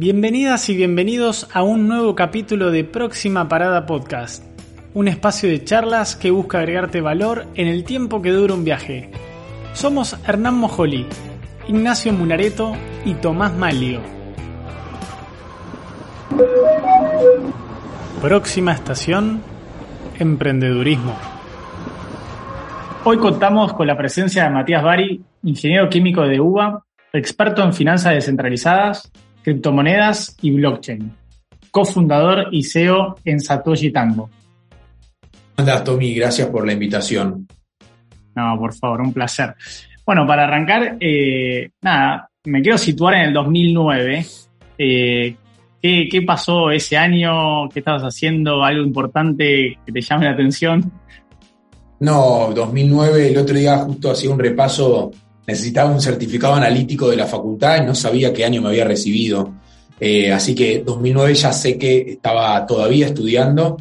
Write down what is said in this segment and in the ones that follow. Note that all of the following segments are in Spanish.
Bienvenidas y bienvenidos a un nuevo capítulo de Próxima Parada Podcast, un espacio de charlas que busca agregarte valor en el tiempo que dura un viaje. Somos Hernán Mojoli, Ignacio Munareto y Tomás Malio. Próxima estación, emprendedurismo. Hoy contamos con la presencia de Matías Bari, ingeniero químico de UBA, experto en finanzas descentralizadas, criptomonedas y blockchain, cofundador y CEO en Satoshi Tango. Hola Tommy, gracias por la invitación. No, por favor, un placer. Bueno, para arrancar, eh, nada, me quiero situar en el 2009. Eh, ¿qué, ¿Qué pasó ese año? ¿Qué estabas haciendo? ¿Algo importante que te llame la atención? No, 2009, el otro día justo hacía un repaso, necesitaba un certificado analítico de la facultad y no sabía qué año me había recibido. Eh, así que 2009 ya sé que estaba todavía estudiando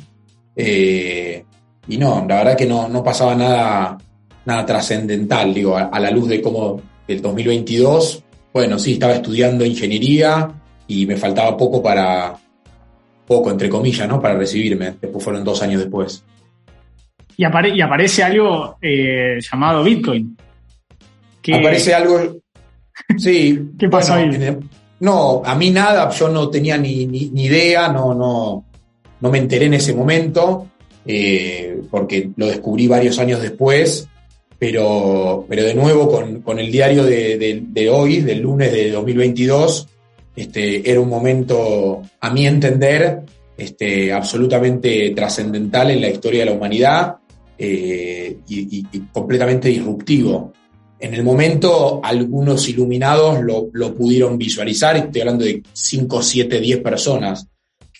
eh, y no, la verdad que no, no pasaba nada, nada trascendental, digo, a, la luz de cómo el 2022, bueno, sí, estaba estudiando ingeniería y me faltaba poco para, poco entre comillas, ¿no? Para recibirme, después fueron dos años después y, apare y aparece algo eh, llamado Bitcoin. Aparece algo. Sí. ¿Qué pasó bueno, ahí? no, a mí nada, yo no tenía ni, ni, ni, idea, no, no, no me enteré en ese momento, eh, porque lo descubrí varios años después, pero, pero de nuevo con, con el diario de, de, de, hoy, del lunes de 2022, este, era un momento, a mi entender, este, absolutamente trascendental en la historia de la humanidad eh, y, y, y, completamente disruptivo. En el momento, algunos iluminados lo, lo, pudieron visualizar, estoy hablando de 5, 7, 10 personas,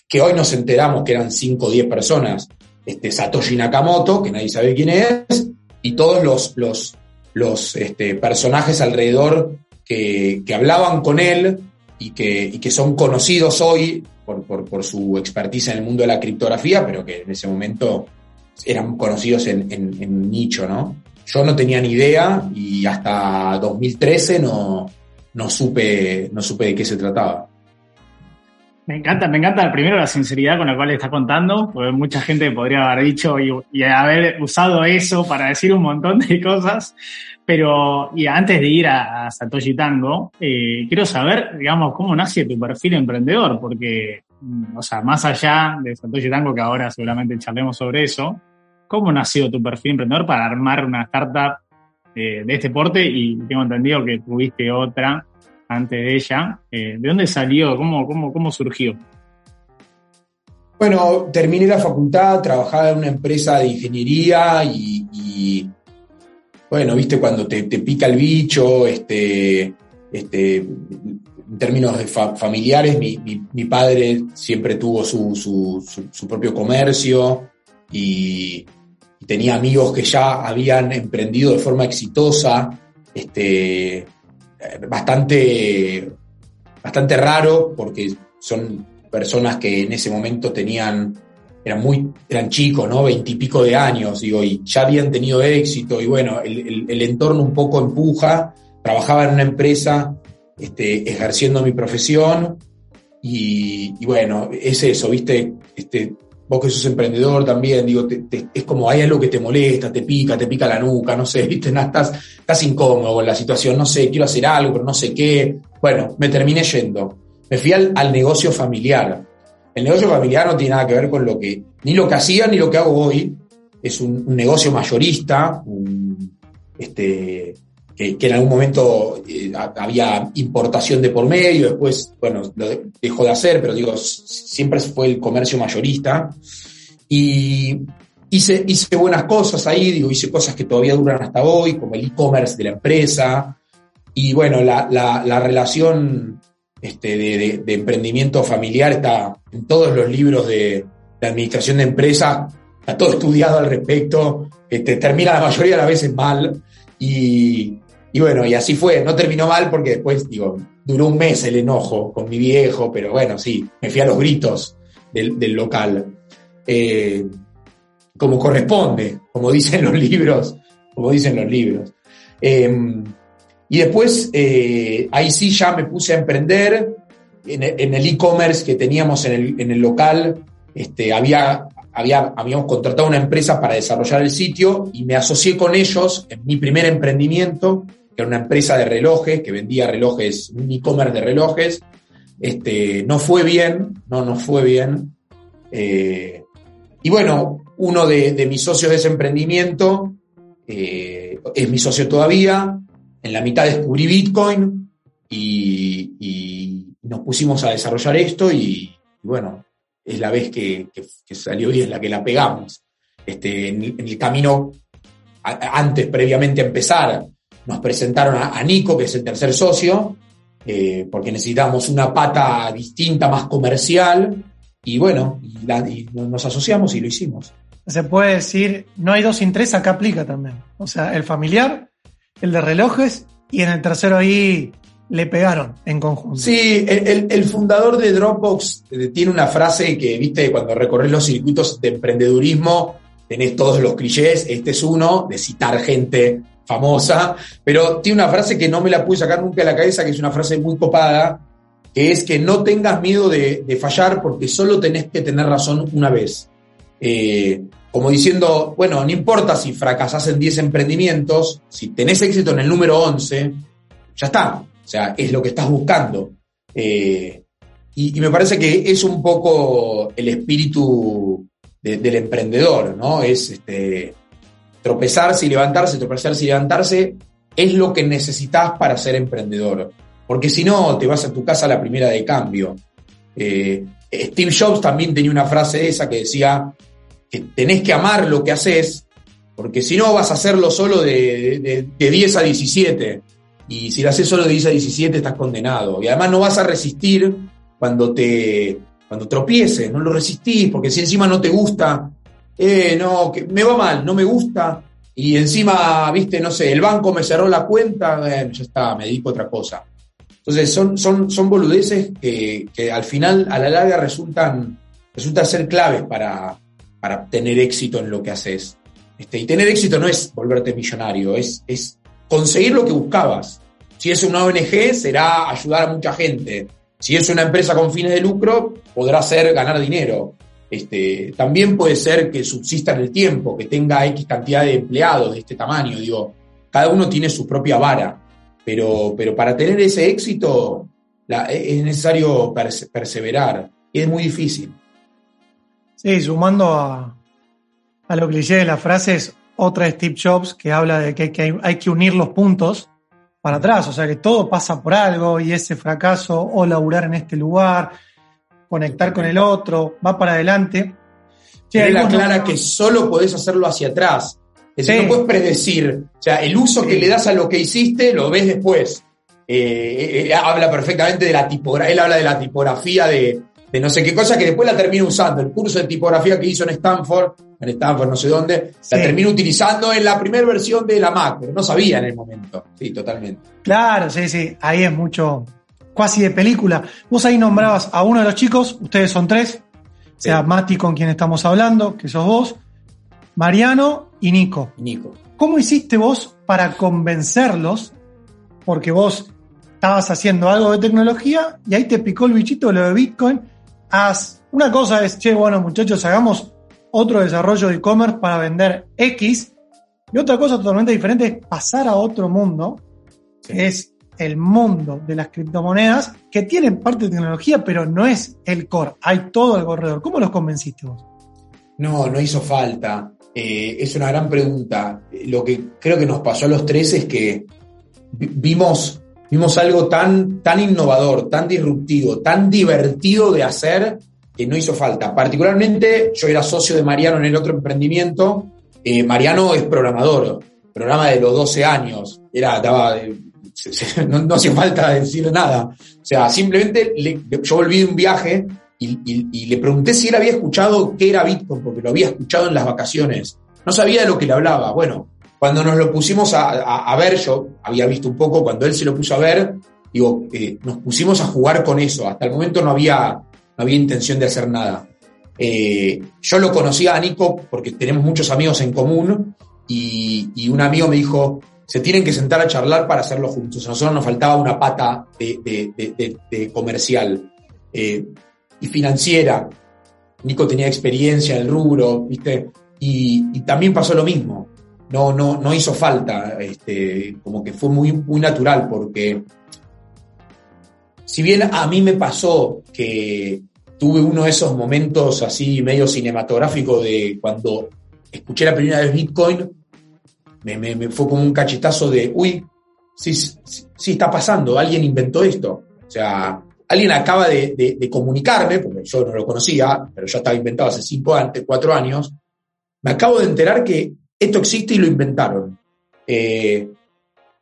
que hoy nos enteramos que eran 5 o 10 personas. Este, Satoshi Nakamoto, que nadie sabe quién es, y todos los, los, los este, personajes alrededor que, que, hablaban con él y que, y que son conocidos hoy por, por, su expertise en el mundo de la criptografía, pero que en ese momento eran conocidos en, en, nicho, ¿no? Yo no tenía ni idea y hasta 2013 no, no, supe, no supe de qué se trataba. Me encanta, me encanta primero la sinceridad con la cual está contando, porque mucha gente podría haber dicho y, haber usado eso para decir un montón de cosas, pero y antes de ir a, a Satoshi Tango, eh, quiero saber, digamos, cómo nace tu perfil emprendedor, porque, o sea, más allá de Satoshi Tango, que ahora seguramente charlemos sobre eso, ¿Cómo nació tu perfil emprendedor para armar una startup eh, de este porte? Y tengo entendido que tuviste otra antes de ella. Eh, ¿De dónde salió? ¿Cómo, cómo, cómo surgió? Bueno, terminé la facultad, trabajaba en una empresa de ingeniería y, bueno, viste cuando te, pica el bicho, este, este, en términos de fa familiares, mi, mi, padre siempre tuvo su, su, su propio comercio y, y tenía amigos que ya habían emprendido de forma exitosa, este, bastante, bastante raro, porque son personas que en ese momento tenían, eran muy, eran chicos, ¿no? Veintipico de años, y ya habían tenido éxito, y bueno, el, entorno un poco empuja, trabajaba en una empresa, este, ejerciendo mi profesión, y, y bueno, es eso, viste, este, vos que sos emprendedor también, digo, es como hay algo que te molesta, te pica, te pica la nuca, no sé, viste, no, estás, estás incómodo con la situación, no sé, quiero hacer algo, pero no sé qué. Bueno, me terminé yendo. Me fui al, al, negocio familiar. El negocio familiar no tiene nada que ver con lo que, ni lo que hacía ni lo que hago hoy. Es un, un negocio mayorista, un, este, que, que, en algún momento eh, había importación de por medio, después, bueno, lo dejó de hacer, pero digo, siempre fue el comercio mayorista. Y hice, hice buenas cosas ahí, digo, hice cosas que todavía duran hasta hoy, como el e-commerce de la empresa. Y bueno, la, la, la relación este, de, emprendimiento familiar está en todos los libros de, de administración de empresa, está todo estudiado al respecto, este, termina la mayoría de las veces mal. Y, y bueno, y así fue. No terminó mal porque después, digo, duró un mes el enojo con mi viejo, pero bueno, sí, me fui a los gritos del, del local. Eh, como corresponde, como dicen los libros, como dicen los libros. Eh, y después, eh, ahí sí ya me puse a emprender. en el e-commerce que teníamos en el, en el local, este, había, había, habíamos contratado una empresa para desarrollar el sitio y me asocié con ellos en mi primer emprendimiento, que era una empresa de relojes, que vendía relojes, un e-commerce de relojes. Este, no fue bien, no, no fue bien. Eh, y bueno, uno de, mis socios de ese emprendimiento eh, es mi socio todavía. En la mitad descubrí Bitcoin y, nos pusimos a desarrollar esto y, bueno, es la vez que, salió bien, la que la pegamos. Este, en, el camino, antes, previamente a empezar, nos presentaron a, Nico, que es el tercer socio, eh, porque necesitábamos una pata distinta, más comercial, y bueno, nos asociamos y lo hicimos. Se puede decir, no hay dos sin tres, acá aplica también. O sea, el familiar, el de relojes, y en el tercero ahí le pegaron en conjunto. Sí, el, fundador de Dropbox eh, tiene una frase que, viste, cuando recorres los circuitos de emprendedurismo, tenés todos los clichés, este es uno, de citar gente famosa, pero tiene una frase que no me la pude sacar nunca de la cabeza, que es una frase muy copada, que es que no tengas miedo de, fallar porque solo tenés que tener razón una vez. Eh, como diciendo, bueno, no importa si fracasás en 10 emprendimientos, si tenés éxito en el número 11, ya está, o sea, es lo que estás buscando. Eh, y, me parece que es un poco el espíritu del emprendedor, ¿no? Es este, tropezarse y levantarse, tropezarse y levantarse, es lo que necesitas para ser emprendedor. Porque si no, te vas a tu casa a la primera de cambio. Eh, Steve Jobs también tenía una frase esa que decía que tenés que amar lo que haces, porque si no vas a hacerlo solo de, de, de 10 a 17. Y si lo haces solo de 10 a 17 estás condenado. Y además no vas a resistir cuando te cuando tropieces, no lo resistís, porque si encima no te gusta, eh, no, que me va mal, no me gusta, y encima, viste, no sé, el banco me cerró la cuenta, ya está, me dedico a otra cosa. Entonces son, son, son boludeces que, al final, a la larga, resultan, resultan ser claves para, para tener éxito en lo que haces. Este, y tener éxito no es volverte millonario, es, es conseguir lo que buscabas. Si es una ONG, será ayudar a mucha gente. Si es una empresa con fines de lucro, podrá ser ganar dinero. Este, también puede ser que subsista en el tiempo, que tenga X cantidad de empleados de este tamaño. Digo, cada uno tiene su propia vara, pero, pero para tener ese éxito es necesario perseverar y es muy difícil. Sí, sumando a, a lo cliché de las frases, otra de Steve Jobs que habla de que hay, que unir los puntos para atrás, o sea que todo pasa por algo y ese fracaso o laburar en este lugar, conectar con el otro, va para adelante. Tiene la clara que solo podés hacerlo hacia atrás. Es decir, no puedes predecir. O sea, el uso que le das a lo que hiciste lo ves después. Eh, eh, eh, habla perfectamente de la tipografía, él habla de la tipografía de, de no sé qué cosa que después la termino usando. El curso de tipografía que hizo en Stanford, en Stanford no sé dónde, la termino utilizando en la primera versión de la Mac, pero no sabía en el momento. Sí, totalmente. Claro, sí, sí. Ahí es mucho, casi de película. Vos ahí nombrabas a uno de los chicos, ustedes son tres, o sea, Mati con quien estamos hablando, que sos vos, Mariano y Nico. Nico. ¿Cómo hiciste vos para convencerlos? Porque vos estabas haciendo algo de tecnología y ahí te picó el bichito lo de Bitcoin haz. Una cosa es, che, bueno, muchachos, hagamos otro desarrollo de e-commerce para vender X. Y otra cosa totalmente diferente es pasar a otro mundo, que es el mundo de las criptomonedas, que tienen parte de tecnología, pero no es el core. Hay todo el corredor. ¿Cómo los convenciste vos? No, no hizo falta. Eh, es una gran pregunta. Lo que creo que nos pasó a los tres es que vimos Vimos algo tan, tan innovador, tan disruptivo, tan divertido de hacer que no hizo falta. Particularmente, yo era socio de Mariano en el otro emprendimiento. Eh, Mariano es programador, programa de los 12 años. Era, no, hacía falta decir nada. O sea, simplemente yo volví de un viaje y, le pregunté si él había escuchado qué era Bitcoin, porque lo había escuchado en las vacaciones. No sabía de lo que le hablaba. Bueno, cuando nos lo pusimos a, ver, yo había visto un poco, cuando él se lo puso a ver, digo, eh, nos pusimos a jugar con eso. Hasta el momento no había, no había intención de hacer nada. Eh, yo lo conocía a Nico porque tenemos muchos amigos en común y, un amigo me dijo, se tienen que sentar a charlar para hacerlo juntos. A nosotros nos faltaba una pata de, comercial. eh, y financiera. Nico tenía experiencia en el rubro, ¿viste? Y, también pasó lo mismo. No, no, no hizo falta, este, como que fue muy, muy natural, porque si bien a mí me pasó que tuve uno de esos momentos así medio cinematográficos de cuando escuché la primera vez Bitcoin, me, fue como un cachetazo de, uy, sí, sí, está pasando, alguien inventó esto. O sea, alguien acaba de, comunicarme, porque yo no lo conocía, pero ya estaba inventado hace cinco años, cuatro años, me acabo de enterar que esto existe y lo inventaron. Eh,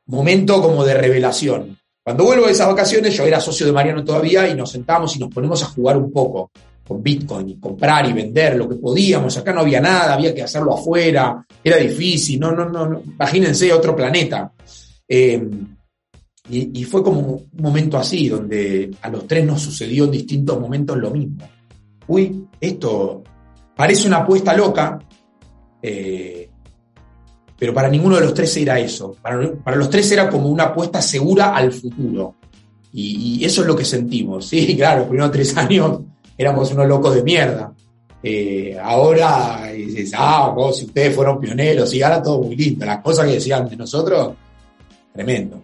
momento como de revelación. Cuando vuelvo de esas vacaciones, yo era socio de Mariano todavía y nos sentamos y nos ponemos a jugar un poco con Bitcoin y comprar y vender lo que podíamos. Acá no había nada, había que hacerlo afuera, era difícil, no, no, no, imagínense otro planeta. Eh, y, fue como un momento así, donde a los tres nos sucedió en distintos momentos lo mismo. Uy, esto parece una apuesta loca, eh, pero para ninguno de los tres era eso. Para, los tres era como una apuesta segura al futuro. Y, eso es lo que sentimos. Sí, claro, los primeros tres años éramos unos locos de mierda. Eh, ahora dices, ah, vos, si ustedes fueron pioneros, y ahora todo muy lindo. Las cosas que decían de nosotros, tremendo.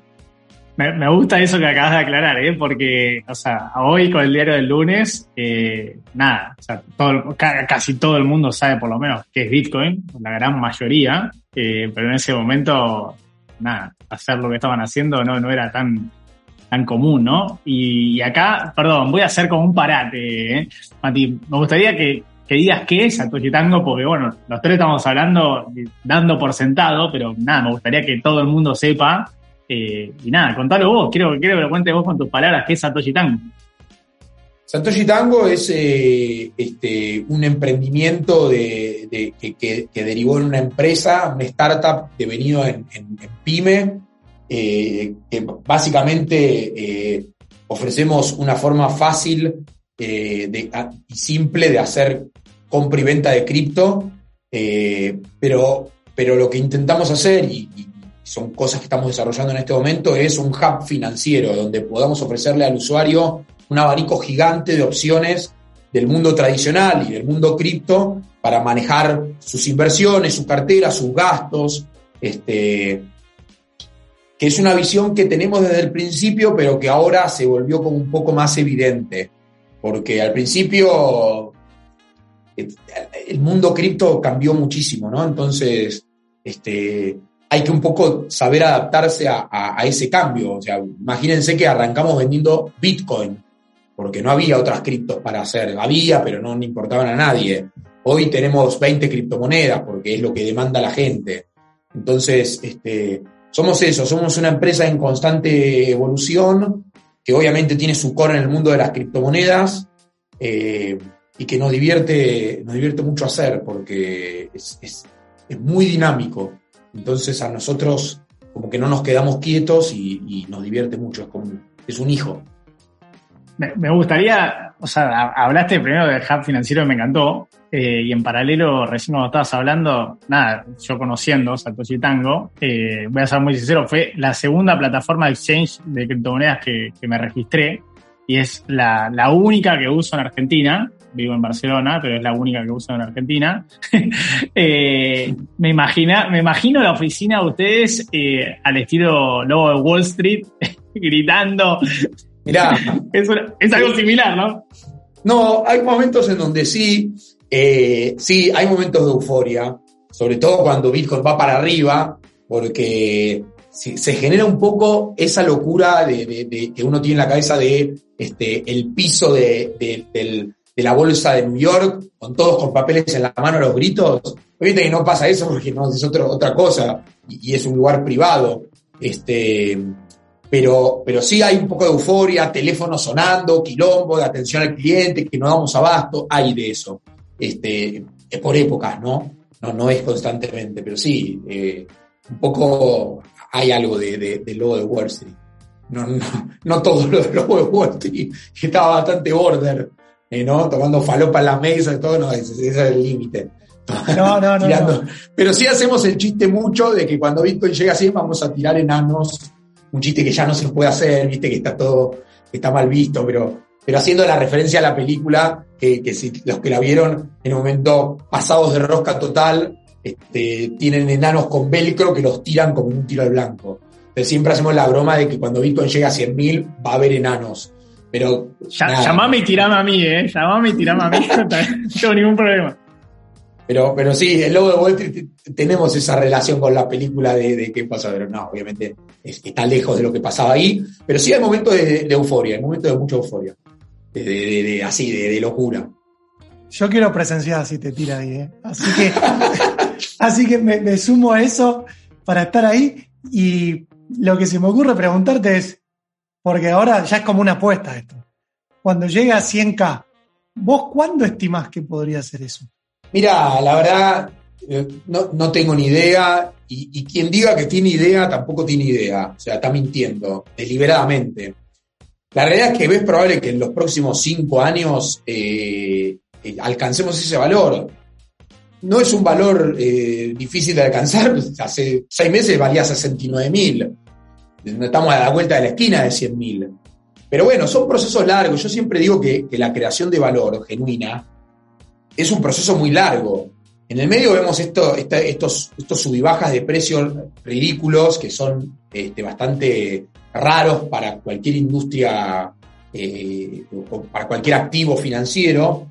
Me, gusta eso que acabas de aclarar, ¿eh? porque, o sea, hoy con el diario del lunes, eh, nada, o sea, casi todo el mundo sabe por lo menos qué es Bitcoin, la gran mayoría, eh, pero en ese momento, nada, hacer lo que estaban haciendo no, no era tan, tan común, ¿no? Y, acá, perdón, voy a hacer como un parate, ¿eh? Mati, me gustaría que, que digas qué es Satoshi Tango, porque bueno, los tres estamos hablando, dando por sentado, pero nada, me gustaría que todo el mundo sepa eh, y nada, contalo vos, quiero, quiero que lo cuentes vos con tus palabras, ¿qué es Satoshi Tango? Satoshi Tango es eh, este, un emprendimiento de, que, derivó en una empresa, una startup devenido en, en, pyme, eh, que básicamente ofrecemos una forma fácil y simple de hacer compra y venta de cripto, pero, pero lo que intentamos hacer, y son cosas que estamos desarrollando en este momento, es un hub financiero donde podamos ofrecerle al usuario un abanico gigante de opciones del mundo tradicional y del mundo cripto para manejar sus inversiones, su cartera, sus gastos, este, que es una visión que tenemos desde el principio, pero que ahora se volvió como un poco más evidente, porque al principio el mundo cripto cambió muchísimo, ¿no? Entonces, este, hay que un poco saber adaptarse a, ese cambio. O sea, imagínense que arrancamos vendiendo Bitcoin, porque no había otras criptos para hacer. Había, pero no importaban a nadie. Hoy tenemos 20 criptomonedas, porque es lo que demanda la gente. Entonces, este, somos eso, somos una empresa en constante evolución, que obviamente tiene su core en el mundo de las criptomonedas, eh, y que nos divierte, nos divierte mucho hacer, porque es, es muy dinámico. Entonces a nosotros como que no nos quedamos quietos y, nos divierte mucho, es, como, es un hijo. Me, gustaría, o sea, hablaste primero del hub financiero y me encantó, eh, y en paralelo, recién cuando estabas hablando, nada, yo conociendo Satoshi Tango, eh, voy a ser muy sincero, fue la segunda plataforma de exchange de criptomonedas que, que me registré, y es la, la única que uso en Argentina, vivo en Barcelona, pero es la única que uso en Argentina. Eh, me, imagina, me imagino la oficina de ustedes al estilo logo de Wall Street, gritando. Mirá. Es, algo similar, ¿no? No, hay momentos en donde sí, eh, sí, hay momentos de euforia, sobre todo cuando Bitcoin va para arriba, porque se genera un poco esa locura de, que uno tiene en la cabeza de este, el piso de, del, de la bolsa de New York, con todos con papeles en la mano a los gritos. Obviamente que no pasa eso porque no es otra cosa y, es un lugar privado. Este, pero, pero sí hay un poco de euforia, teléfono sonando, quilombo, de atención al cliente, que no damos abasto, hay de eso. Este, es por épocas, ¿no? No, no es constantemente, pero sí, eh, un poco hay algo de, de, logo de Wall Street. No, no, no todo lo de logo de Wall Street, que estaba bastante border eh, ¿no? Tomando falopa en la mesa y todo, no, ese, es el límite. No, no, no, Pero sí hacemos el chiste mucho de que cuando Bitcoin llega así vamos a tirar enanos, un chiste que ya no se puede hacer, viste que está todo, está mal visto, pero pero haciendo la referencia a la película, que, si los que la vieron en un momento pasados de rosca total, este, tienen enanos con velcro que los tiran como un tiro al blanco. Entonces siempre hacemos la broma de que cuando Bitcoin llega a 100.000 va a haber enanos. Pero. llamame y tirame a mí, ¿eh? Llamame y tirame a mí. no tengo ningún problema. Pero, pero sí, el logo de Wall tenemos esa relación con la película de, qué pasa, pero no, obviamente está lejos de lo que pasaba ahí. Pero sí hay momentos de, euforia, hay momentos de mucha euforia. De, así, de, locura. Yo quiero presenciar si te tira ahí, ¿eh? Así que, así que me, me sumo a eso para estar ahí. Y lo que se me ocurre preguntarte es, porque ahora ya es como una apuesta esto. Cuando llega a 100K, ¿vos cuándo estimás que podría ser eso? Mira, la verdad, eh, no, tengo ni idea. Y, quien diga que tiene idea tampoco tiene idea. O sea, está mintiendo deliberadamente. La realidad es que ves probable que en los próximos cinco años eh, eh, alcancemos ese valor. No es un valor difícil de alcanzar. Hace seis meses valía 69 mil. Estamos a la vuelta de la esquina de 100 mil. Pero bueno, son procesos largos. Yo siempre digo que, la creación de valor genuina es un proceso muy largo. En el medio vemos esto, estos, estos sub bajas de precios ridículos que son este, bastante raros para cualquier industria eh, o para cualquier activo financiero.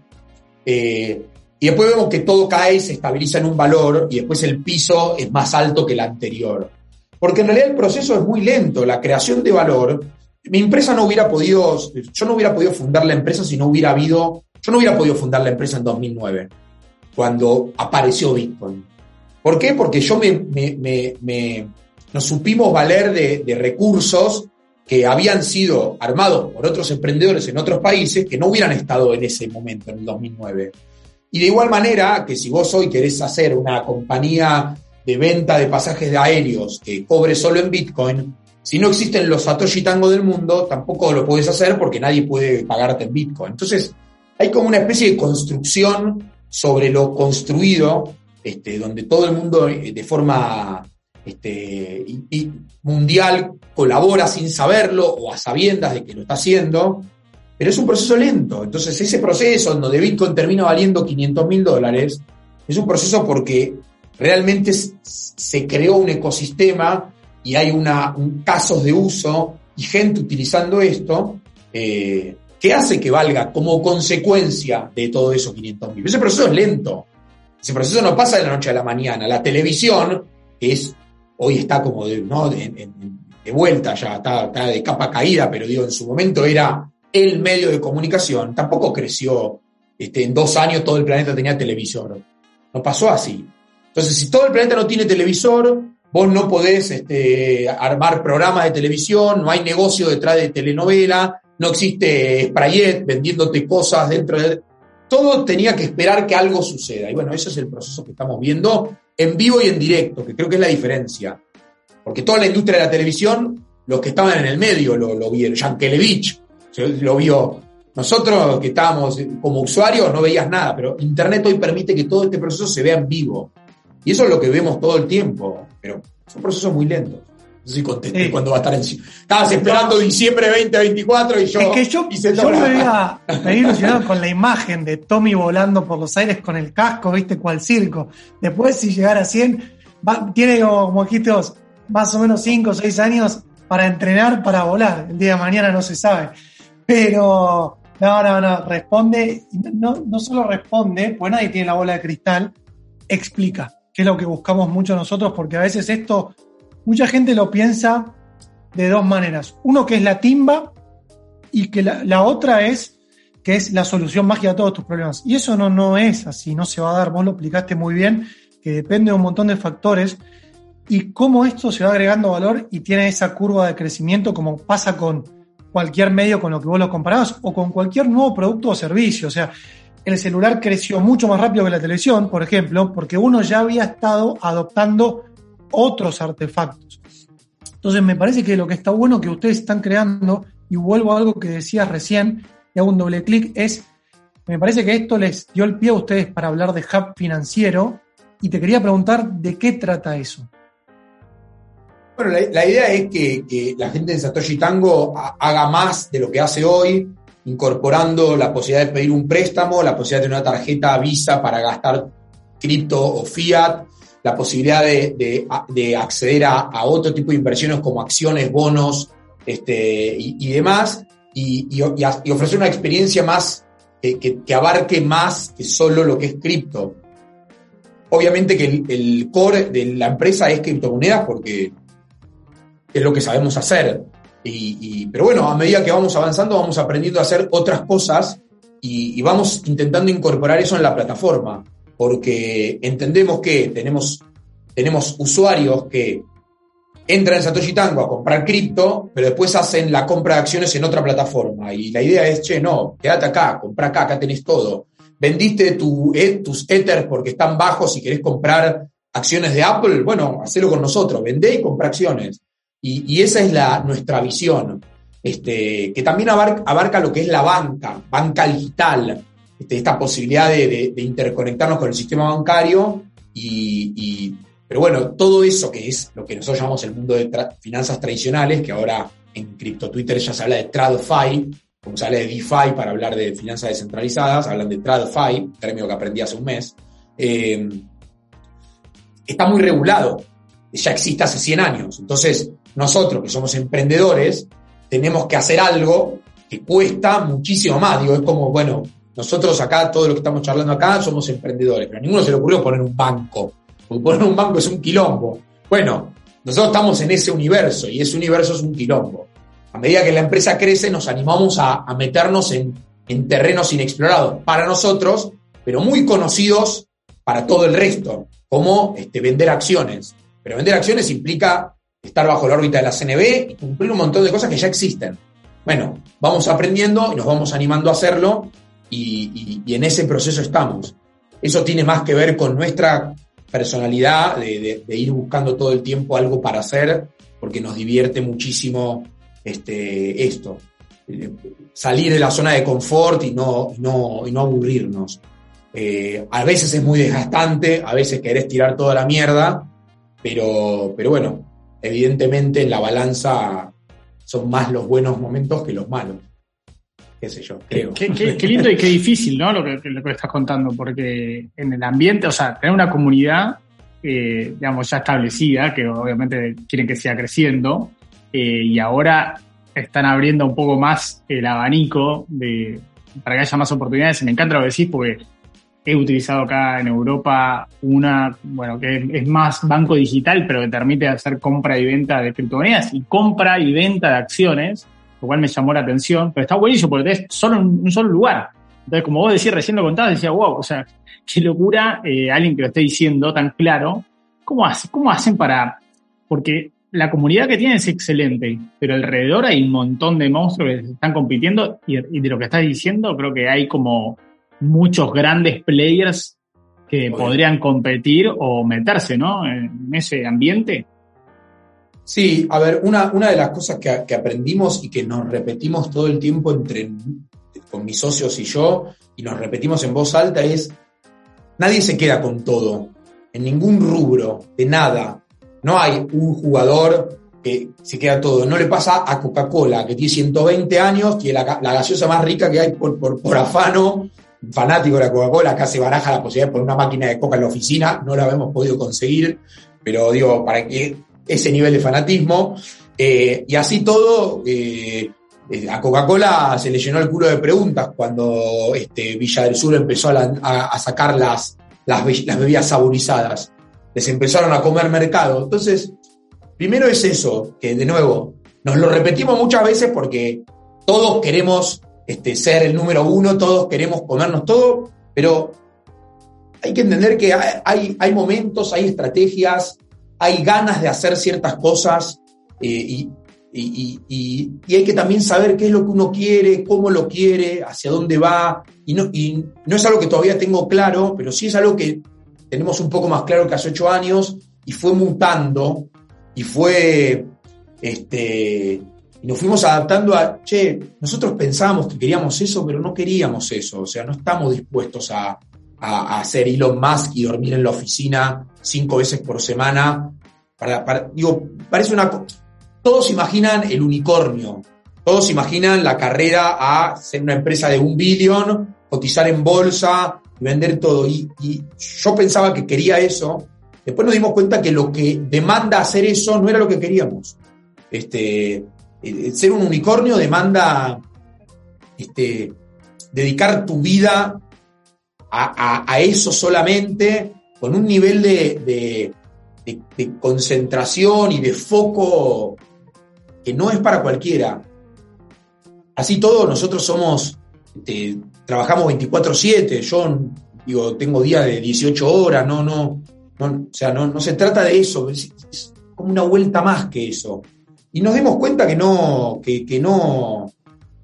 Eh, y después vemos que todo cae y se estabiliza en un valor y después el piso es más alto que el anterior. Porque en realidad el proceso es muy lento, la creación de valor. Mi empresa no hubiera podido, yo no hubiera podido fundar la empresa si no hubiera habido, yo no hubiera podido fundar la empresa en 2009, cuando apareció Bitcoin. ¿Por qué? Porque yo me, nos supimos valer de, recursos que habían sido armados por otros emprendedores en otros países que no hubieran estado en ese momento, en el 2009. Y de igual manera que si vos hoy querés hacer una compañía de venta de pasajes de aéreos que cobre solo en Bitcoin, si no existen los Satoshi Tango del mundo, tampoco lo puedes hacer porque nadie puede pagarte en Bitcoin. Entonces, hay como una especie de construcción sobre lo construido, este, donde todo el mundo eh, de forma este, mundial colabora sin saberlo o a sabiendas de que lo está haciendo, pero es un proceso lento. Entonces, ese proceso donde Bitcoin termina valiendo 500 mil dólares, es un proceso porque realmente se creó un ecosistema y hay una, un casos de uso y gente utilizando esto eh, que hace que valga como consecuencia de todo eso 500 mil. Ese proceso es lento. Ese proceso no pasa de la noche a la mañana. La televisión, que es, hoy está como de, ¿no? de, vuelta ya, está, de capa caída, pero digo, en su momento era el medio de comunicación, tampoco creció. Este, en dos años todo el planeta tenía televisor. No pasó así. Entonces, si todo el planeta no tiene televisor, vos no podés este, armar programas de televisión, no hay negocio detrás de telenovela, no existe Sprayet vendiéndote cosas dentro de... Todo tenía que esperar que algo suceda. Y bueno, ese es el proceso que estamos viendo en vivo y en directo, que creo que es la diferencia. Porque toda la industria de la televisión, los que estaban en el medio lo, lo vieron. Yankelevich lo vio. Nosotros que estábamos como usuarios no veías nada, pero Internet hoy permite que todo este proceso se vea en vivo. Y eso es lo que vemos todo el tiempo, pero son procesos muy lentos. No sé si contesté cuándo va a estar en... Estabas esperando diciembre 2024 y yo... Es que yo, yo me, había, me ilusionado con la imagen de Tommy volando por los aires con el casco, viste, cual circo. Después, si llegara a 100, tiene como dijiste más o menos 5 o 6 años para entrenar, para volar. El día de mañana no se sabe. Pero, no, no, no, responde, no, no solo responde, pues nadie tiene la bola de cristal, explica que es lo que buscamos mucho nosotros, porque a veces esto, mucha gente lo piensa de dos maneras. Uno que es la timba y que la, otra es que es la solución mágica a todos tus problemas. Y eso no, no es así, no se va a dar, vos lo explicaste muy bien, que depende de un montón de factores y cómo esto se va agregando valor y tiene esa curva de crecimiento como pasa con cualquier medio con lo que vos lo comparás o con cualquier nuevo producto o servicio. O sea, el celular creció mucho más rápido que la televisión, por ejemplo, porque uno ya había estado adoptando otros artefactos. Entonces me parece que lo que está bueno que ustedes están creando, y vuelvo a algo que decías recién, y hago un doble clic, es, me parece que esto les dio el pie a ustedes para hablar de hub financiero, y te quería preguntar de qué trata eso. Bueno, la, idea es que, la gente de Satoshi Tango haga más de lo que hace hoy, incorporando la posibilidad de pedir un préstamo, la posibilidad de una tarjeta Visa para gastar cripto o fiat, la posibilidad de, acceder a, otro tipo de inversiones como acciones, bonos este, y, demás, y, ofrecer una experiencia más que, abarque más que solo lo que es cripto. Obviamente que el, core de la empresa es criptomonedas porque es lo que sabemos hacer. Y, pero bueno, a medida que vamos avanzando, vamos aprendiendo a hacer otras cosas y, y, vamos intentando incorporar eso en la plataforma, porque entendemos que tenemos, tenemos usuarios que entran en Satoshi Tango a comprar cripto, pero después hacen la compra de acciones en otra plataforma. Y la idea es, che, no, quédate acá, compra acá, acá tenés todo. Vendiste tu, eh, tus Ethers porque están bajos y querés comprar acciones de Apple, bueno, hacelo con nosotros, vendé y compra acciones. Y, esa es la, nuestra visión, este, que también abarca, lo que es la banca, banca digital, este, esta posibilidad de, interconectarnos con el sistema bancario y pero bueno, todo eso que es lo que nosotros llamamos el mundo de finanzas tradicionales, que ahora en Crypto Twitter ya se habla de TradFi, como se habla de DeFi para hablar de finanzas descentralizadas, hablan de TradFi, término que aprendí hace un mes, eh, está muy regulado, ya existe hace 100 años. Entonces, nosotros que somos emprendedores, tenemos que hacer algo que cuesta muchísimo más. Digo, es como, bueno, nosotros acá, todo lo que estamos charlando acá, somos emprendedores, pero a ninguno se le ocurrió poner un banco porque poner un banco es un quilombo. Bueno, nosotros estamos en ese universo y ese universo es un quilombo. A medida que la empresa crece, nos animamos a, meternos en, terrenos inexplorados para nosotros, pero muy conocidos para todo el resto, como este, vender acciones. Pero vender acciones implica estar bajo la órbita de la CNB y cumplir un montón de cosas que ya existen. Bueno, vamos aprendiendo y nos vamos animando a hacerlo y en ese proceso estamos. Eso tiene más que ver con nuestra personalidad de, ir buscando todo el tiempo algo para hacer, porque nos divierte muchísimo este, esto. Salir de la zona de confort y no, no, no aburrirnos. Eh, a veces es muy desgastante, a veces querés tirar toda la mierda, pero, pero bueno, evidentemente en la balanza son más los buenos momentos que los malos qué sé yo, creo. Qué, lindo y qué difícil, ¿no? Lo que, lo que estás contando, porque en el ambiente, o sea, tener una comunidad, eh, digamos, ya establecida, que obviamente quieren que siga creciendo, eh, y ahora están abriendo un poco más el abanico de, para que haya más oportunidades. Me encanta lo que decís, porque he utilizado acá en Europa una, bueno, que es más banco digital, pero que permite hacer compra y venta de criptomonedas y compra y venta de acciones lo cual me llamó la atención, pero está buenísimo porque es solo en un solo lugar. Entonces, como vos decías, recién lo contabas, decía, wow, o sea, qué locura, eh, alguien que lo esté diciendo tan claro, ¿cómo, hace, ¿cómo hacen para...? Porque la comunidad que tienen es excelente, pero alrededor hay un montón de monstruos que están compitiendo y, de lo que estás diciendo creo que hay como muchos grandes players que podrían competir o meterse, ¿no? En ese ambiente. Sí, a ver, una, una de las cosas que, aprendimos y que nos repetimos todo el tiempo entre, con mis socios y yo, y nos repetimos en voz alta, es, nadie se queda con todo, en ningún rubro, de nada. No hay un jugador que se queda todo. No le pasa a Coca-Cola, que tiene 120 años, tiene la, la, gaseosa más rica que hay por, por, por afano, fanático de la Coca-Cola, acá se baraja la posibilidad de poner una máquina de coca en la oficina, no la hemos podido conseguir, pero digo, para que ese nivel de fanatismo. Eh, y así todo, eh, eh, a Coca-Cola se le llenó el culo de preguntas cuando este, Villa del Sur empezó a, sacar las, bebidas saborizadas. Les empezaron a comer mercado. Entonces, primero es eso, que de nuevo, nos lo repetimos muchas veces porque todos queremos este, ser el número uno, todos queremos comernos todo, pero hay que entender que hay momentos, hay estrategias, hay ganas de hacer ciertas cosas eh, y, hay que también saber qué es lo que uno quiere, cómo lo quiere, hacia dónde va. Y no, no es algo que todavía tengo claro, pero sí es algo que tenemos un poco más claro que hace ocho años y fue mutando y fue, este, y nos fuimos adaptando a, che, nosotros pensábamos que queríamos eso, pero no queríamos eso, o sea, no estamos dispuestos a, a, hacer Elon Musk y dormir en la oficina cinco veces por semana. Para, digo, parece una. Todos imaginan el unicornio. todos imaginan la carrera a ser una empresa de un billón, cotizar en bolsa, vender todo. Y, y, yo pensaba que quería eso. Después nos dimos cuenta que lo que demanda hacer eso no era lo que queríamos. Este, ser un unicornio demanda este, dedicar tu vida a, eso solamente, con un nivel de, concentración y de foco que no es para cualquiera. Así todo, nosotros somos, este, trabajamos 24/7, yo digo, tengo días de 18 horas, no, no, o sea, no, se trata de eso, es, como una vuelta más que eso. Y nos dimos cuenta que no, que no,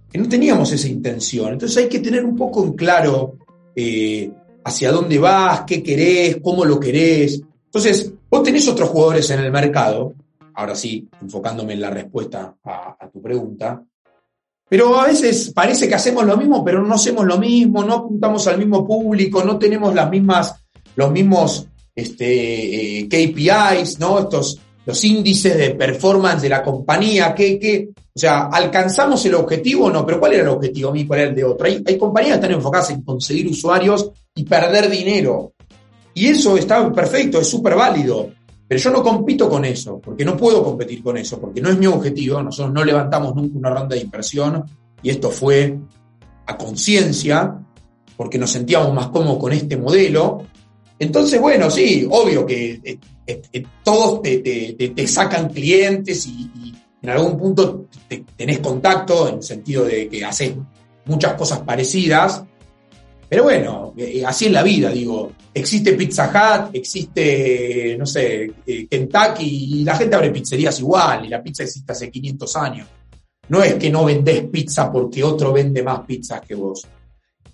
que no teníamos esa intención. Entonces hay que tener un poco en claro eh, hacia dónde vas, qué querés, cómo lo querés. Entonces, vos tenés otros jugadores en el mercado, ahora sí, enfocándome en la respuesta a, tu pregunta, pero a veces parece que hacemos lo mismo, pero no hacemos lo mismo, no apuntamos al mismo público, no tenemos las mismas, los mismos este, eh, KPIs, ¿no? Estos, los índices de performance de la compañía, que, que o sea, ¿alcanzamos el objetivo o no? Pero ¿cuál era el objetivo mío y cuál era el de otro? Hay, compañías que están enfocadas en conseguir usuarios y perder dinero. Y eso está perfecto, es súper válido. Pero yo no compito con eso, porque no puedo competir con eso, porque no es mi objetivo. Nosotros no levantamos nunca una ronda de inversión y esto fue a conciencia, porque nos sentíamos más cómodos con este modelo. Entonces, bueno, sí, obvio que eh, eh, eh, todos te, sacan clientes y, en algún punto tenés contacto, en el sentido de que haces muchas cosas parecidas, pero bueno, eh, así es la vida, digo, existe Pizza Hut, existe, no sé, eh, Kentucky, y la gente abre pizzerías igual, y la pizza existe hace 500 años. No es que no vendés pizza porque otro vende más pizzas que vos.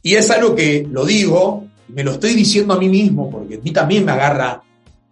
Y es algo que lo digo, me lo estoy diciendo a mí mismo, porque a mí también me agarra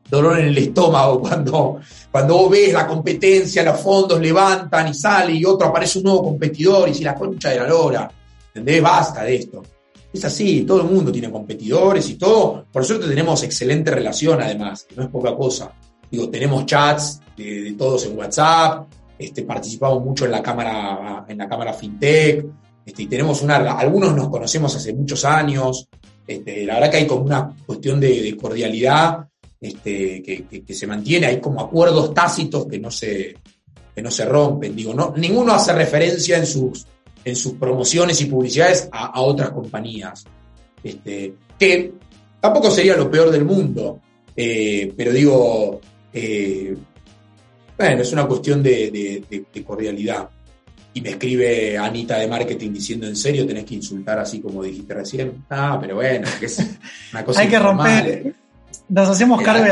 dolor en el estómago cuando, cuando vos ves la competencia, los fondos levantan y sale y otro aparece un nuevo competidor y si la concha de la lora, ¿entendés? Basta de esto. Es así, todo el mundo tiene competidores y todo. Por suerte tenemos excelente relación además, que no es poca cosa. Digo, tenemos chats de, todos en WhatsApp, este, participamos mucho en la cámara, en la cámara FinTech, este, y tenemos una, algunos nos conocemos hace muchos años, este, la verdad que hay como una cuestión de cordialidad este, que, se mantiene, hay como acuerdos tácitos que no se, no se rompen. Digo, no, ninguno hace referencia en sus, en sus promociones y publicidades a, otras compañías. Este, que tampoco sería lo peor del mundo, eh, pero digo, eh, bueno, es una cuestión de, cordialidad. Y me escribe Anita de marketing diciendo en serio tenés que insultar así como dijiste recién. Ah, pero bueno, es una cosa. Hay que romper, nos hacemos cargo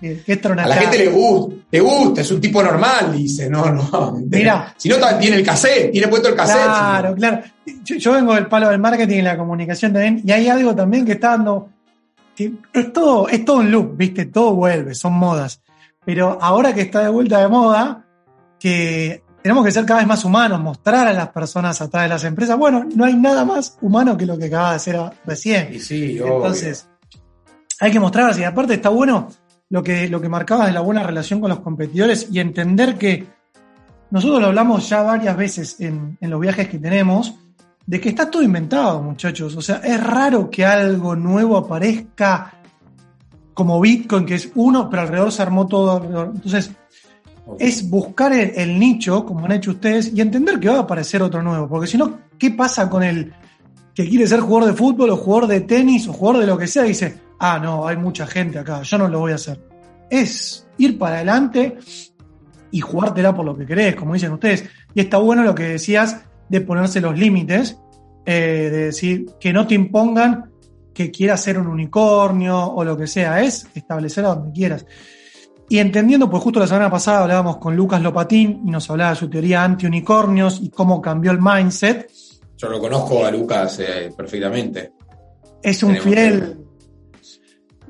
de que, esto A la gente le gusta, le gusta, es un tipo normal, dice, no, no. Mira. Si no, tiene el cassette, tiene puesto el cassette. Claro, claro. Yo, vengo del palo del marketing y la comunicación también, y hay algo también que está dando, que es todo, es todo un loop, viste, todo vuelve, son modas. Pero ahora que está de vuelta de moda, que tenemos que ser cada vez más humanos, mostrar a las personas atrás de las empresas. Bueno, no hay nada más humano que lo que acaba de hacer recién. Y sí, Entonces, hay que mostrarse. Y aparte está bueno lo que, lo que marcabas de la buena relación con los competidores y entender que nosotros lo hablamos ya varias veces en, los viajes que tenemos, de que está todo inventado, muchachos. O sea, es raro que algo nuevo aparezca como Bitcoin, que es uno, pero alrededor se armó todo Entonces, es buscar el, el, nicho, como han hecho ustedes, y entender que va a aparecer otro nuevo. Porque si no, ¿qué pasa con el que quiere ser jugador de fútbol o jugador de tenis o jugador de lo que sea? Dice, ah, no, hay mucha gente acá, yo no lo voy a hacer. Es ir para adelante y jugártela por lo que querés, como dicen ustedes. Y está bueno lo que decías de ponerse los límites, eh, de decir que no te impongan que quieras ser un unicornio o lo que sea, es establecer a donde quieras. Y entendiendo, pues justo la semana pasada hablábamos con Lucas Lopatín y nos hablaba de su teoría anti-unicornios y cómo cambió el mindset. Yo lo conozco a Lucas eh, perfectamente. Es un fiel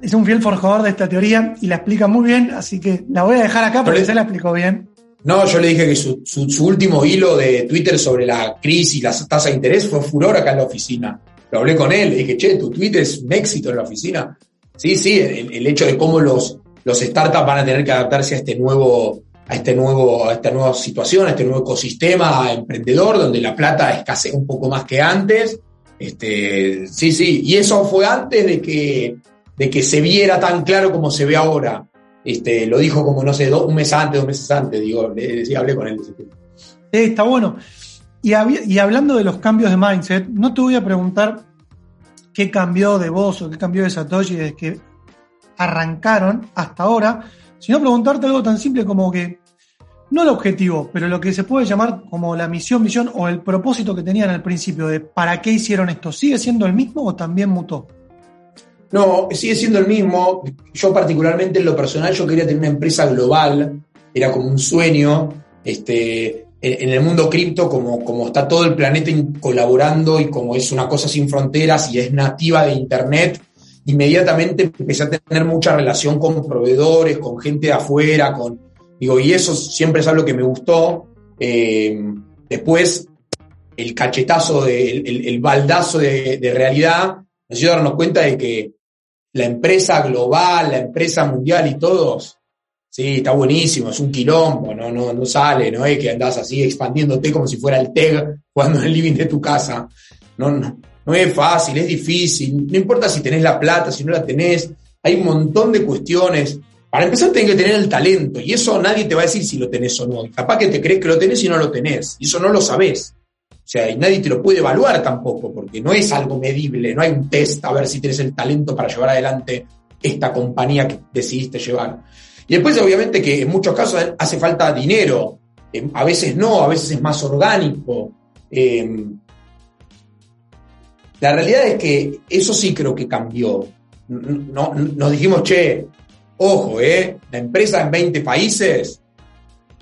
es un fiel forjador de esta teoría y la explica muy bien, así que la voy a dejar acá porque se la explicó bien. No, yo le dije que su, último hilo de Twitter sobre la crisis y la tasa de interés fue furor acá en la oficina. Lo hablé con él, le dije, che, tu tweet es un éxito en la oficina. Sí, sí, el, hecho de cómo los, los startups van a tener que adaptarse a este nuevo, a, este nuevo, a esta nueva situación, a este nuevo ecosistema emprendedor, donde la plata escasea un poco más que antes. Este, sí, sí, y eso fue antes de que, de que se viera tan claro como se ve ahora. Este, lo dijo como, no sé, un mes antes, dos meses antes, digo, sí, hablé con él. Está bueno. Y, hablando de los cambios de mindset, no te voy a preguntar qué cambió de vos o qué cambió de Satoshi desde que arrancaron hasta ahora, sino preguntarte algo tan simple como que, no el objetivo, pero lo que se puede llamar como la misión, misión o el propósito que tenían al principio de para qué hicieron esto, ¿sigue siendo el mismo o también mutó? No, sigue siendo el mismo. Yo particularmente en lo personal, yo quería tener una empresa global, era como un sueño. Este, en el mundo cripto, como, como está todo el planeta colaborando y como es una cosa sin fronteras y es nativa de Internet, inmediatamente empecé a tener mucha relación con proveedores, con gente de afuera, con, digo, y eso siempre es algo que me gustó. Eh, después, el cachetazo, de, el, baldazo de, realidad, nos hizo darnos cuenta de que la empresa global, la empresa mundial y todos, sí, está buenísimo, es un quilombo, no, no, no sale, no es que andás así expandiéndote como si fuera el TEG jugando en el living de tu casa. No, no, no es fácil, es difícil, no importa si tenés la plata, si no la tenés, hay un montón de cuestiones. Para empezar, tenés que tener el talento, y eso nadie te va a decir si lo tenés o no. capaz que te crees que lo tenés y no lo tenés, y eso no lo sabés. O sea, y nadie te lo puede evaluar tampoco, porque no es algo medible, no hay un test a ver si tienes el talento para llevar adelante esta compañía que decidiste llevar. Y después, obviamente, que en muchos casos hace falta dinero, eh, a veces no, a veces es más orgánico. Eh, la realidad es que eso sí creo que cambió. No, nos dijimos, che, ojo, eh, la empresa en 20 países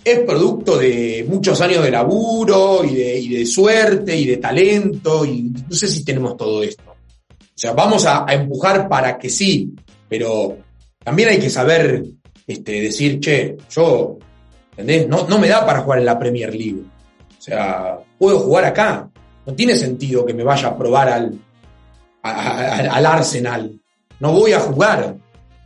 es producto de muchos años de laburo y de, suerte y de talento y no sé si tenemos todo esto. O sea, vamos a, empujar para que sí, pero también hay que saber este, decir, che, yo, ¿entendés? No, no me da para jugar en la Premier League. O sea, puedo jugar acá, no tiene sentido que me vaya a probar al, al Arsenal. No voy a jugar.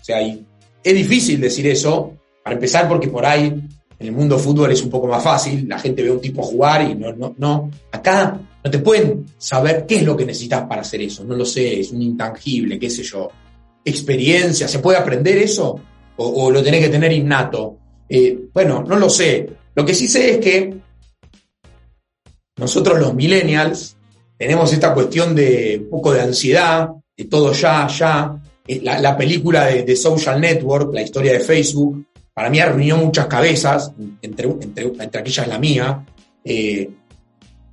O sea, es difícil decir eso, para empezar porque por ahí en el mundo fútbol es un poco más fácil, la gente ve a un tipo jugar y no, no, no. Acá no te pueden saber qué es lo que necesitas para hacer eso, no lo sé, es un intangible, qué sé yo. Experiencia, ¿se puede aprender eso? ¿O, lo tenés que tener innato? Eh, bueno, no lo sé. Lo que sí sé es que nosotros los millennials tenemos esta cuestión de un poco de ansiedad, de todo ya, ya. Eh, la, película de, Social Network, la historia de Facebook, para mí arruinó muchas cabezas, entre, entre, entre aquellas la mía. Eh,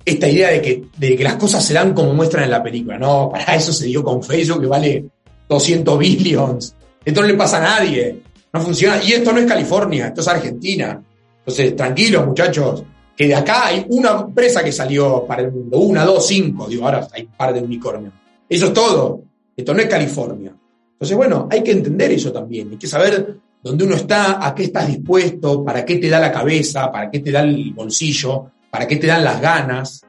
esta idea de que, de que las cosas se dan como muestran en la película. No, para eso se dio con Facebook, que vale 200 billions. Esto no le pasa a nadie. No funciona. Y esto no es California, esto es Argentina. Entonces, tranquilos, muchachos que de acá hay una empresa que salió para el mundo, una, dos, cinco, digo, ahora hay un par de unicornios. Eso es todo. Esto no es California. Entonces, bueno, hay que entender eso también. Hay que saber dónde uno está, a qué estás dispuesto, para qué te da la cabeza, para qué te da el bolsillo, para qué te dan las ganas.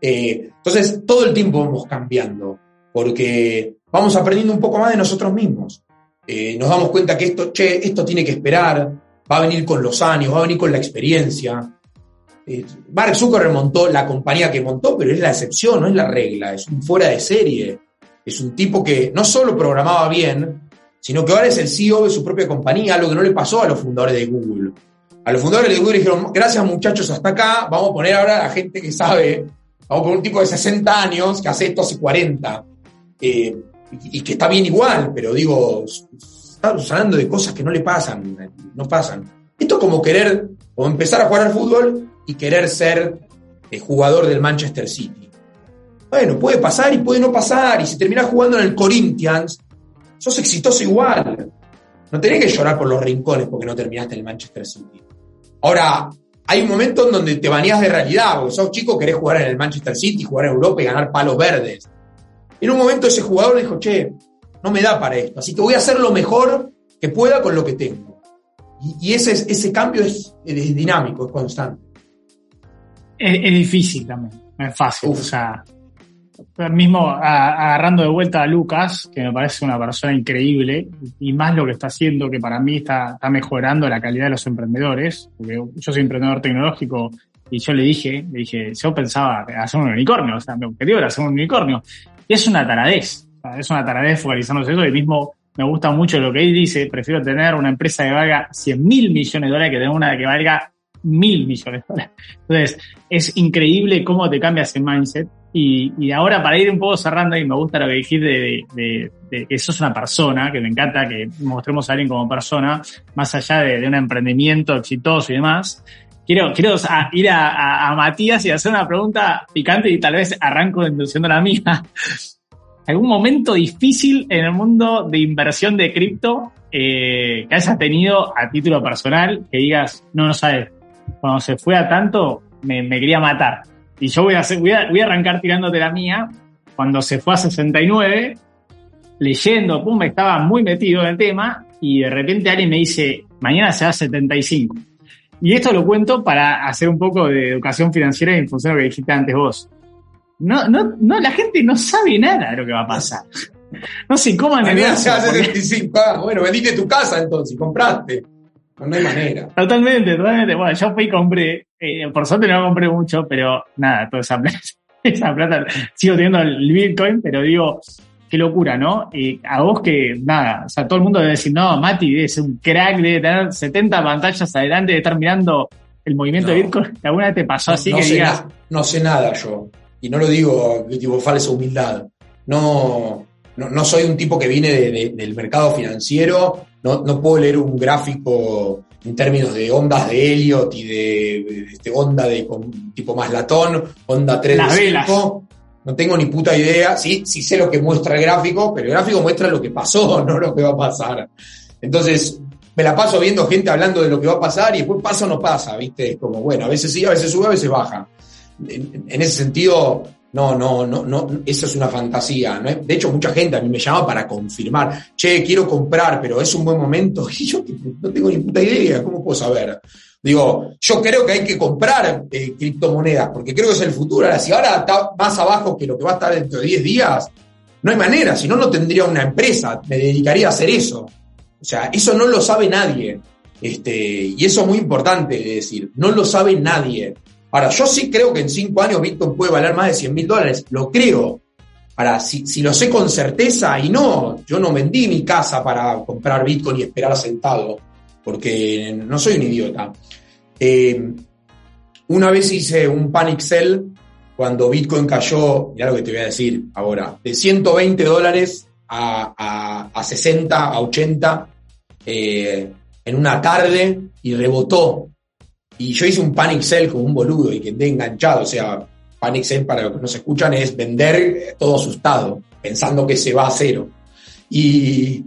Eh, entonces, todo el tiempo vamos cambiando, porque vamos aprendiendo un poco más de nosotros mismos. Eh, nos damos cuenta que esto, esto tiene que esperar, va a venir con los años, va a venir con la experiencia. Eh, Mark Zuckerberg montó la compañía que montó, pero es la excepción, no es la regla, es un fuera de serie. Es un tipo que no solo programaba bien, sino que ahora es el CEO de su propia compañía, algo que no le pasó a los fundadores de Google. A los fundadores de Google dijeron, gracias muchachos, hasta acá, vamos a poner ahora a la gente que sabe, vamos a poner un tipo de 60 años que hace esto hace 40, eh, y, que está bien igual, pero digo, estamos hablando de cosas que no le pasan, no pasan. Esto es como querer, o empezar a jugar al fútbol y querer ser el jugador del Manchester City. Bueno, puede pasar y puede no pasar, y si terminas jugando en el Corinthians, sos exitoso igual. No tenés que llorar por los rincones porque no terminaste en el Manchester City. Ahora, hay un momento en donde te bañás de realidad, porque sos chico, querés jugar en el Manchester City, jugar en Europa y ganar palos verdes. En un momento ese jugador dijo, che, no me da para esto, así que voy a hacer lo mejor que pueda con lo que tengo. Y, ese, ese cambio es dinámico, es constante es, difícil también, no es fácil. O sea, mismo agarrando de vuelta a Lucas, que me parece una persona increíble, y más lo que está haciendo, que para mí está, mejorando la calidad de los emprendedores, porque yo soy emprendedor tecnológico y yo le dije, le dije, yo pensaba hacer un unicornio, o sea, mi objetivo era hacer un unicornio. Y es una taradez, es una taradez focalizándose eso, y mismo me gusta mucho lo que él dice, prefiero tener una empresa que valga 100 mil millones de dólares que tener una que valga mil millones de dólares. Entonces, es increíble cómo te cambia ese mindset. Y, y, ahora para ir un poco cerrando, y me gusta lo que dijiste de, de, de, que sos una persona, que me encanta que mostremos a alguien como persona, más allá de, un emprendimiento exitoso y demás. Quiero, quiero ir a, a, Matías y hacer una pregunta picante y tal vez arranco introduciendo la mía. ¿Algún momento difícil en el mundo de inversión de cripto eh, que hayas tenido a título personal que digas, no, no sabes, cuando se fue a tanto me, me quería matar? Y yo voy a, hacer, voy, a, voy a arrancar tirándote la mía. Cuando se fue a 69, leyendo, pum, estaba muy metido en el tema y de repente alguien me dice, mañana se va a 75. Y esto lo cuento para hacer un poco de educación financiera en función de lo que dijiste antes vos. No, no, no, la gente no sabe nada de lo que va a pasar. No sé cómo Mañana se va a 75. Ah, bueno, vendiste tu casa entonces, compraste. No, hay manera. Totalmente, totalmente. Bueno, yo fui y compré, eh, por suerte no compré mucho, pero nada, toda esa plata, esa plata, sigo teniendo el Bitcoin, pero digo, qué locura, ¿no? A vos que, nada, o sea, todo el mundo debe decir, no, Mati es un crack, debe tener 70 pantallas adelante, de estar mirando el movimiento de Bitcoin. ¿Alguna vez te pasó así que digas? no sé nada yo, y no lo digo tipo falsa humildad. No, no, soy un tipo que viene del mercado financiero, no, no, puedo leer un gráfico en términos de ondas de Elliot y de, este, onda de tipo más latón, onda 3 de No tengo ni puta idea. Sí, sí sé lo que muestra el gráfico, pero el gráfico muestra lo que pasó, no lo que va a pasar. Entonces, me la paso viendo gente hablando de lo que va a pasar y después pasa o no pasa, ¿viste? Es como, bueno, a veces sí, a veces sube, a veces baja. En, en ese sentido, no, no, no, no, eso es una fantasía. ¿no? De hecho, mucha gente a mí me llama para confirmar, che, quiero comprar, pero es un buen momento. Y yo no tengo ni puta idea, ¿cómo puedo saber? Digo, yo creo que hay que comprar eh, criptomonedas, porque creo que es el futuro. Ahora, si ahora está más abajo que lo que va a estar dentro de 10 días, no hay manera, si no, no tendría una empresa, me dedicaría a hacer eso. O sea, eso no lo sabe nadie. Este, y eso es muy importante de decir, no lo sabe nadie. Ahora, yo sí creo que en cinco años Bitcoin puede valer más de 100 mil dólares, lo creo. Ahora, si, si, lo sé con certeza y no, yo no vendí mi casa para comprar Bitcoin y esperar sentado, porque no soy un idiota. Eh, una vez hice un panic sell cuando Bitcoin cayó, ya lo que te voy a decir ahora, de 120 dólares a, a, 60, a 80 eh, en una tarde y rebotó y yo hice un panic sell como un boludo y quedé enganchado. O sea, panic sell, para los que no se escuchan, es vender todo asustado, pensando que se va a cero. Y,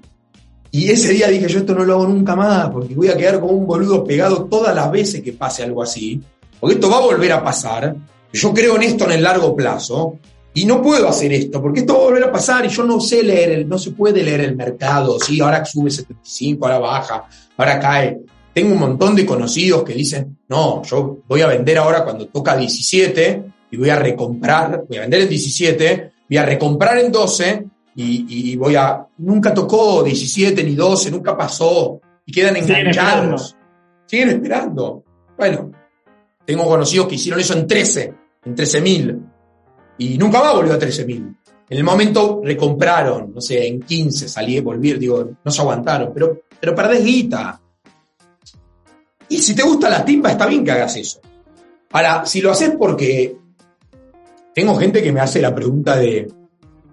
y ese día dije, yo esto no lo hago nunca más, porque voy a quedar como un boludo pegado todas las veces que pase algo así. Porque esto va a volver a pasar. Yo creo en esto en el largo plazo. Y no puedo hacer esto, porque esto va a volver a pasar y yo no sé leer, el, no se puede leer el mercado, sí, ahora sube 75, ahora baja, ahora cae. Tengo un montón de conocidos que dicen, no, yo voy a vender ahora cuando toca 17 y voy a recomprar, voy a vender en 17, voy a recomprar en 12 y, voy a... Nunca tocó 17 ni 12, nunca pasó y quedan enganchados. Siguen esperando. Bueno, tengo conocidos que hicieron eso en 13, en 13 mil y nunca más volvió a 13 mil. En el momento recompraron, no sé, en 15 salí, volví, digo, no se aguantaron, pero, pero perdés guita. Y si te gusta la timba, está bien que hagas eso. Ahora, si lo haces porque tengo gente que me hace la pregunta de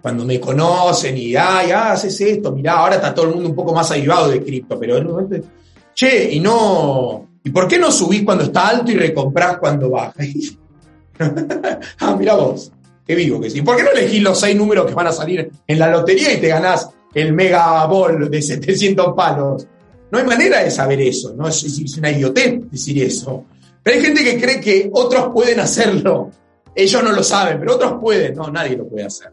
cuando me conocen y, ay, ah, haces esto, mirá, ahora está todo el mundo un poco más avivado de cripto, pero en un momento, che, y no, ¿y por qué no subís cuando está alto y recomprás cuando baja? ah, mira vos, qué vivo que sí. ¿Por qué no elegís los seis números que van a salir en la lotería y te ganás el Mega Ball de 700 palos? No hay manera de saber eso, ¿no? Es, una idiotez decir eso. Pero hay gente que cree que otros pueden hacerlo. Ellos no lo saben, pero otros pueden. No, nadie lo puede hacer.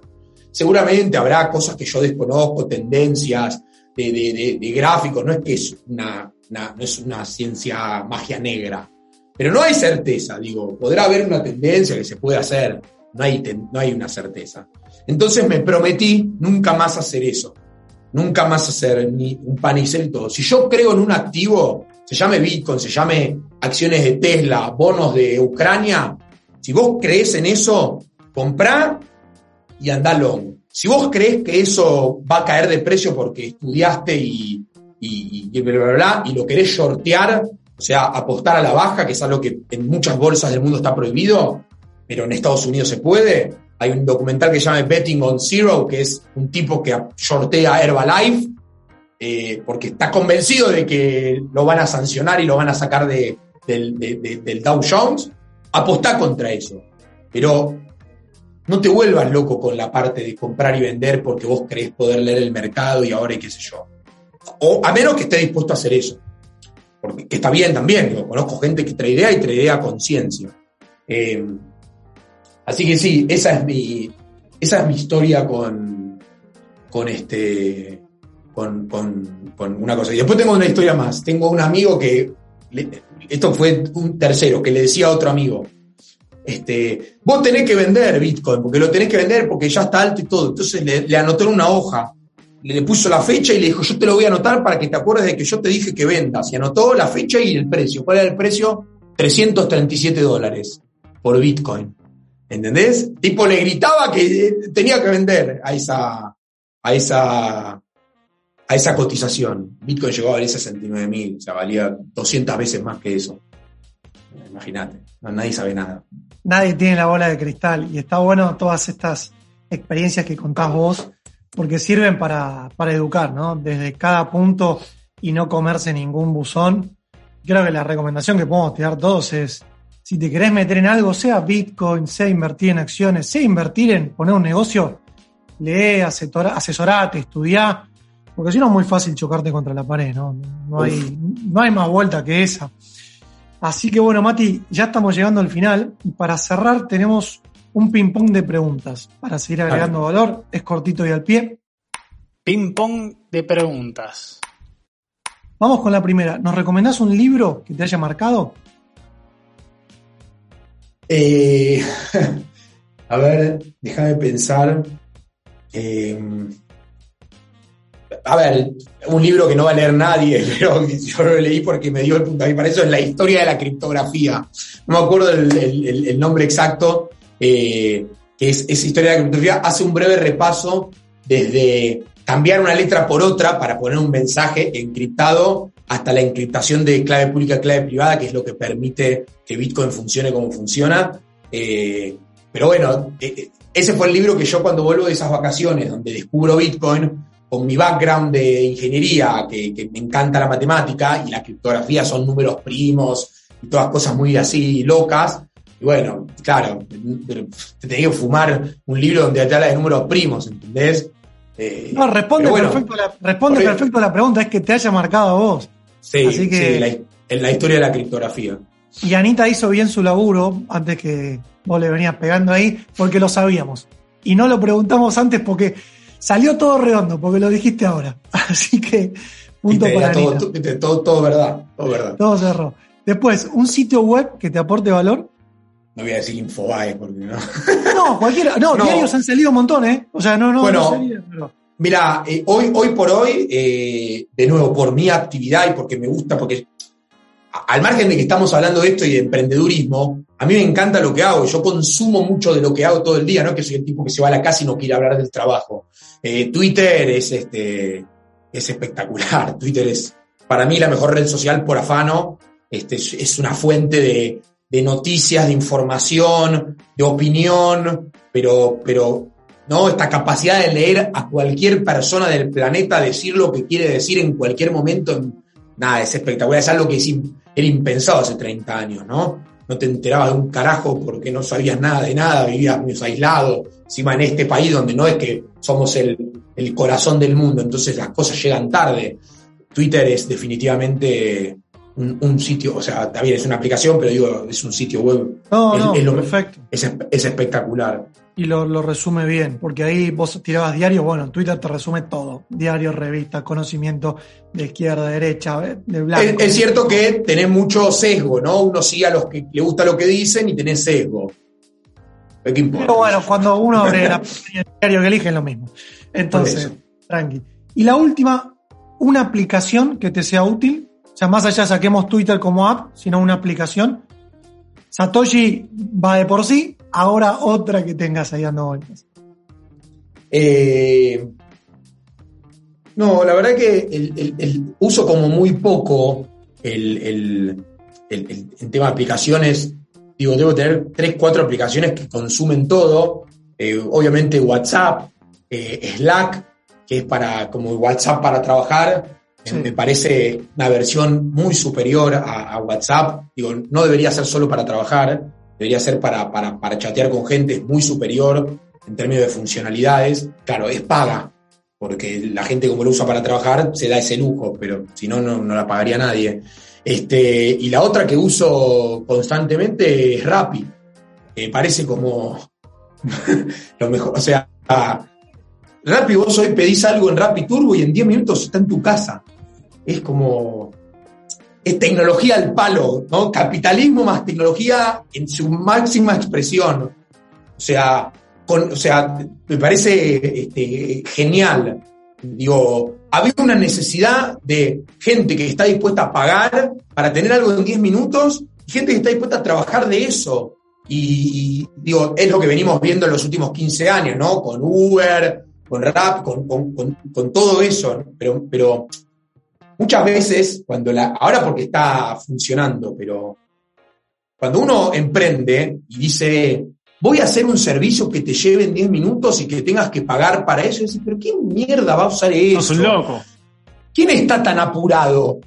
Seguramente habrá cosas que yo desconozco, tendencias de, gráficos. No es que es una, no es una ciencia magia negra. Pero no hay certeza, digo, podrá haber una tendencia que se puede hacer. no hay, no hay una certeza. Entonces me prometí nunca más hacer eso, nunca más hacer ni un pan y todo. Si yo creo en un activo, se llame Bitcoin, se llame acciones de Tesla, bonos de Ucrania, si vos crees en eso, comprá y andá long. Si vos crees que eso va a caer de precio porque estudiaste y, y, y, bla, bla, y lo querés shortear, o sea, apostar a la baja, que es algo que en muchas bolsas del mundo está prohibido, pero en Estados Unidos se puede. Hay un documental que se llama Betting on Zero, que es un tipo que shortea Herbalife, eh, porque está convencido de que lo van a sancionar y lo van a sacar de, del, Dow Jones. Apostá contra eso. Pero no te vuelvas loco con la parte de comprar y vender porque vos crees poder leer el mercado y ahora y qué sé yo. O a menos que esté dispuesto a hacer eso porque está bien también, conozco gente que tradea y tradea conciencia. Eh, así que sí, esa es mi, esa es mi historia con, con este, con, una cosa. Y después tengo una historia más. Tengo un amigo que, esto fue un tercero, que le decía a otro amigo, este, vos tenés que vender Bitcoin, porque lo tenés que vender porque ya está alto y todo. Entonces le, le anotó en una hoja le puso la fecha y le dijo, yo te lo voy a anotar para que te acuerdes de que yo te dije que vendas. Y anotó la fecha y el precio. ¿Cuál era el precio? 337 dólares por Bitcoin. ¿Entendés? Tipo le gritaba que tenía que vender a esa, a esa, a esa cotización. Bitcoin llegó a valer 69 mil, o sea, valía 200 veces más que eso. Imagínate, nadie sabe nada. Nadie tiene la bola de cristal y está bueno todas estas experiencias que contás vos porque sirven para, educar, ¿no? Desde cada punto y no comerse ningún buzón. Creo que la recomendación que podemos tirar todos es, si te querés meter en algo, sea Bitcoin, sea invertir en acciones, sea invertir en poner un negocio, lee, asesorate, estudia, porque si no es muy fácil chocarte contra la pared, ¿no? No hay, no hay más vuelta que esa. Así que bueno, Mati, ya estamos llegando al final y para cerrar tenemos un ping-pong de preguntas para seguir agregando valor. Es cortito y al pie. Ping-pong de preguntas. Vamos con la primera. ¿Nos recomendás un libro que te haya marcado? Eh, a ver, déjame pensar. Eh, a ver, un libro que no va a leer nadie, pero yo lo leí porque me dio el mí para eso es la historia de la criptografía. No me acuerdo el nombre exacto, eh, que es esa historia de la criptografía, hace un breve repaso desde cambiar una letra por otra para poner un mensaje encriptado hasta la encriptación de clave pública, clave privada, que es lo que permite que Bitcoin funcione como funciona. Eh, pero bueno, eh, ese fue el libro que yo cuando vuelvo de esas vacaciones, donde descubro Bitcoin, con mi background de ingeniería, que, que me encanta la matemática, y la criptografía son números primos y todas cosas muy así locas, y bueno, claro, te tenía que fumar un libro donde te habla de números primos, ¿entendés? Eh, no, responde, perfecto, la, responde perfecto a la pregunta, es que te haya marcado a vos. Sí, Así que, en la historia de la criptografía. Y Anita hizo bien su laburo antes que vos le venías pegando ahí, porque lo sabíamos. Y no lo preguntamos antes porque salió todo redondo, porque lo dijiste ahora. Así que, punto para todo, Todo, todo, verdad, todo verdad. Todo cerró. Después, un sitio web que te aporte valor no voy a decir Infobae porque no. No, cualquiera. No, diarios han salido un montón, ¿eh? O sea, no, no. Bueno, mira, eh, hoy, hoy por hoy, eh, de nuevo, por mi actividad y porque me gusta, porque al margen de que estamos hablando de esto y de emprendedurismo, a mí me encanta lo que hago. Yo consumo mucho de lo que hago todo el día, ¿no? Que soy el tipo que se va a la casa y no quiere hablar del trabajo. Eh, Twitter es, este, es espectacular. Twitter es, para mí, la mejor red social por afano. Este, es una fuente de, de noticias, de información, de opinión, pero, pero ¿no? Esta capacidad de leer a cualquier persona del planeta, decir lo que quiere decir en cualquier momento, nada, es espectacular, es algo que era impensado hace 30 años, ¿no? No te enterabas de un carajo porque no sabías nada de nada, vivías muy aislado, encima en este país donde no es que somos el, el corazón del mundo, entonces las cosas llegan tarde. Twitter es definitivamente un, sitio, o sea, también es una aplicación, pero digo, es un sitio web. No, es, perfecto. Es, espectacular. Y lo, resume bien, porque ahí vos tirabas diario, bueno, Twitter te resume todo. Diario, revista, conocimiento de izquierda, derecha, de blanco. Es, cierto que tenés mucho sesgo, ¿no? Uno sigue a los que le gusta lo que dicen y tenés sesgo. Pero bueno, cuando uno abre la el diario que elige es lo mismo. Entonces, tranqui. Y la última, una aplicación que te sea útil. O sea, más allá saquemos Twitter como app, sino una aplicación. Satoshi va de por sí, ahora otra que tengas ahí dando vueltas. Eh, no, la verdad que el, uso como muy poco el, tema de aplicaciones. Digo, debo tener tres, cuatro aplicaciones que consumen todo. Eh, obviamente WhatsApp, eh, Slack, que es para como WhatsApp para trabajar. Me parece una versión muy superior a, WhatsApp. Digo, no debería ser solo para trabajar, debería ser para, para, para chatear con gente, es muy superior en términos de funcionalidades. Claro, es paga, porque la gente como lo usa para trabajar se da ese lujo, pero si no, no, la pagaría nadie. Este, y la otra que uso constantemente es Rappi. Parece como lo mejor. O sea, Rappi, vos hoy pedís algo en Rappi Turbo y en 10 minutos está en tu casa. Es como. Tecnología al palo, ¿no? Capitalismo más tecnología en su máxima expresión. O sea, o sea, me parece este, genial. Digo, había una necesidad de gente que está dispuesta a pagar para tener algo en 10 minutos y gente que está dispuesta a trabajar de eso. Y, digo, es lo que venimos viendo en los últimos 15 años, ¿no? Con Uber, con Rap, con, con, todo eso. Pero, pero muchas veces, cuando la, ahora porque está funcionando, pero cuando uno emprende y dice, voy a hacer un servicio que te lleve en 10 minutos y que tengas que pagar para eso. Y decís, pero ¿quién mierda va a usar eso? No loco. ¿Quién está tan apurado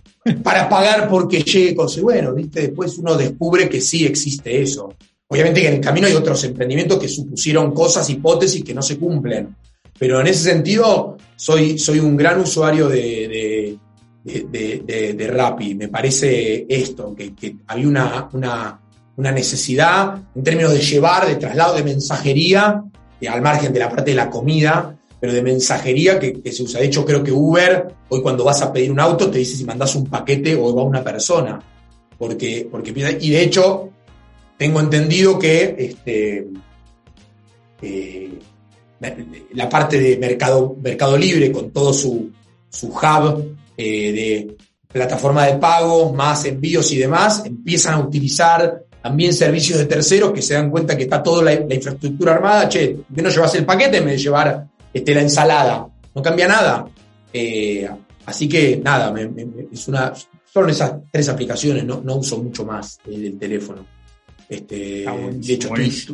para pagar porque llegue cosas? Bueno, ¿viste? después uno descubre que sí existe eso. Obviamente que en el camino hay otros emprendimientos que supusieron cosas, hipótesis que no se cumplen. Pero en ese sentido, soy, soy un gran usuario de, de, de, Rappi. Me parece esto, que, que había una, una una necesidad en términos de llevar, de traslado, de mensajería, eh, al margen de la parte de la comida, pero de mensajería que, se usa. De hecho, creo que Uber, hoy cuando vas a pedir un auto, te dice si mandas un paquete o va una persona. Porque, porque, y de hecho, tengo entendido que este, eh, la parte de Mercado, Mercado Libre, con todo su, su hub eh, de plataforma de pago, más envíos y demás, empiezan a utilizar también servicios de terceros que se dan cuenta que está toda la, infraestructura armada, che, ¿por no llevas el paquete en vez de llevar este, la ensalada? No cambia nada. Eh, así que nada, es una, son esas tres aplicaciones, no, no uso mucho más el teléfono. Este, de hecho,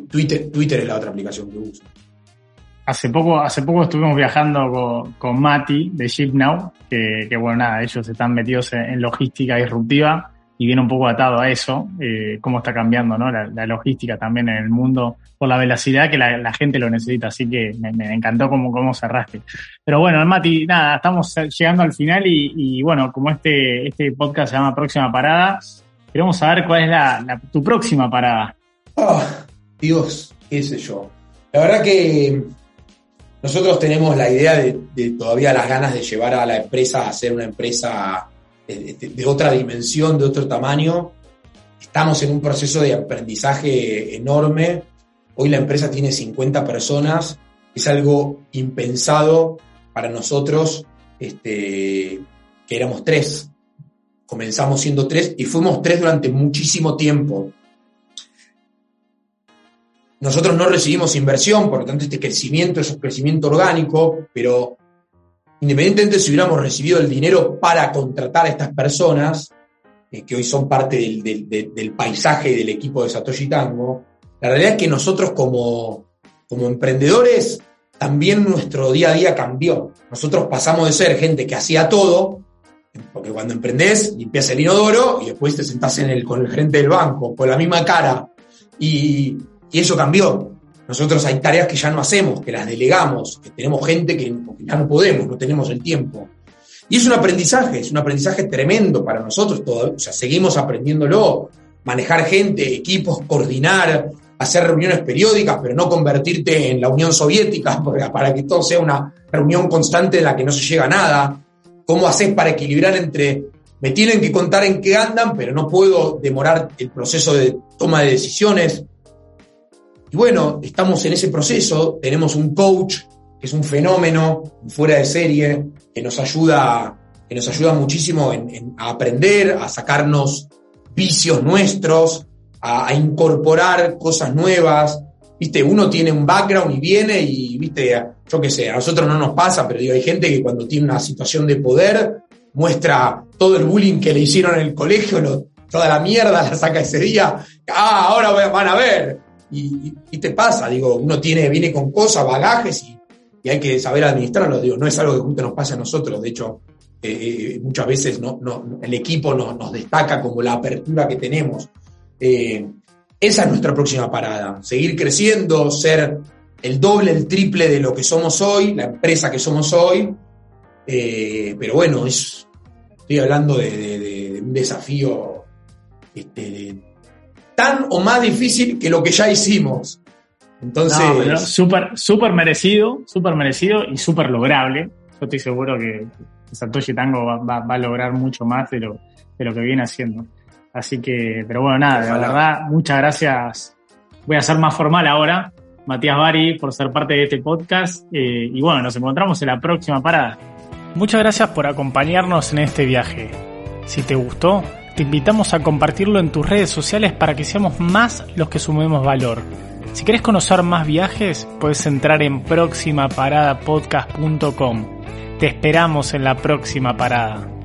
Twitter, Twitter es la otra aplicación que uso. Hace poco, hace poco estuvimos viajando con, Mati de ShipNow, que, bueno, nada, ellos están metidos en logística disruptiva y viene un poco atado a eso, eh, cómo está cambiando ¿no? la, logística también en el mundo por la velocidad que la, gente lo necesita. Así que me, encantó cómo, cómo cerraste. Pero bueno, Mati, nada, estamos llegando al final y, bueno, como este, este podcast se llama Próxima Parada, queremos saber cuál es la, tu próxima parada. Oh, Dios, qué sé yo. La verdad que nosotros tenemos la idea de, todavía las ganas de llevar a la empresa a ser una empresa de, otra dimensión, de otro tamaño. Estamos en un proceso de aprendizaje enorme. Hoy la empresa tiene 50 personas. Es algo impensado para nosotros, este, que éramos tres. Comenzamos siendo tres y fuimos tres durante muchísimo tiempo. Nosotros no recibimos inversión, por lo tanto este crecimiento es un crecimiento orgánico, pero independientemente si hubiéramos recibido el dinero para contratar a estas personas, eh, que hoy son parte del, paisaje del equipo de Satoshi Tango, la realidad es que nosotros como, como emprendedores, también nuestro día a día cambió. Nosotros pasamos de ser gente que hacía todo, porque cuando emprendés, limpias el inodoro y después te sentás en el, con el gerente del banco, con la misma cara. Y, y eso cambió. Nosotros hay tareas que ya no hacemos, que las delegamos, que tenemos gente que, ya no podemos, no tenemos el tiempo. Y es un aprendizaje, es un aprendizaje tremendo para nosotros, todo, o sea, seguimos aprendiéndolo, manejar gente, equipos, coordinar, hacer reuniones periódicas, pero no convertirte en la Unión Soviética para que todo sea una reunión constante en la que no se llega a nada. ¿Cómo haces para equilibrar entre me tienen que contar en qué andan, pero no puedo demorar el proceso de toma de decisiones? Y bueno, estamos en ese proceso, tenemos un coach que es un fenómeno fuera de serie, que nos ayuda, que nos ayuda muchísimo en, a aprender, a sacarnos vicios nuestros, a, incorporar cosas nuevas. Viste, uno tiene un background y viene y, viste, yo qué sé, a nosotros no nos pasa, pero hay gente que cuando tiene una situación de poder muestra todo el bullying que le hicieron en el colegio, toda la mierda la saca ese día. Ah, ahora van a ver. Y, te pasa, digo, uno tiene, viene con cosas, bagajes y hay que saber administrarlo. Digo, no es algo que justo nos pase a nosotros. De hecho, eh, eh, muchas veces no, no, el equipo nos destaca como la apertura que tenemos. Eh, esa es nuestra próxima parada. Seguir creciendo, ser el doble, el triple de lo que somos hoy, la empresa que somos hoy. pero bueno, es, estoy hablando de, un desafío este, tan o más difícil que lo que ya hicimos. Entonces. súper, súper merecido, súper merecido y súper lograble. Yo estoy seguro que Satoshi Tango va, a lograr mucho más de lo, de lo que viene haciendo. Así que, pero bueno, nada, de verdad, muchas gracias. Voy a ser más formal ahora, Matías Bari, por ser parte de este podcast. Eh, y bueno, nos encontramos en la próxima parada. Muchas gracias por acompañarnos en este viaje. Si te gustó, te invitamos a compartirlo en tus redes sociales para que seamos más los que sumemos valor. Si querés conocer más viajes, puedes entrar en próximaparadapodcast.com. Te esperamos en la próxima parada.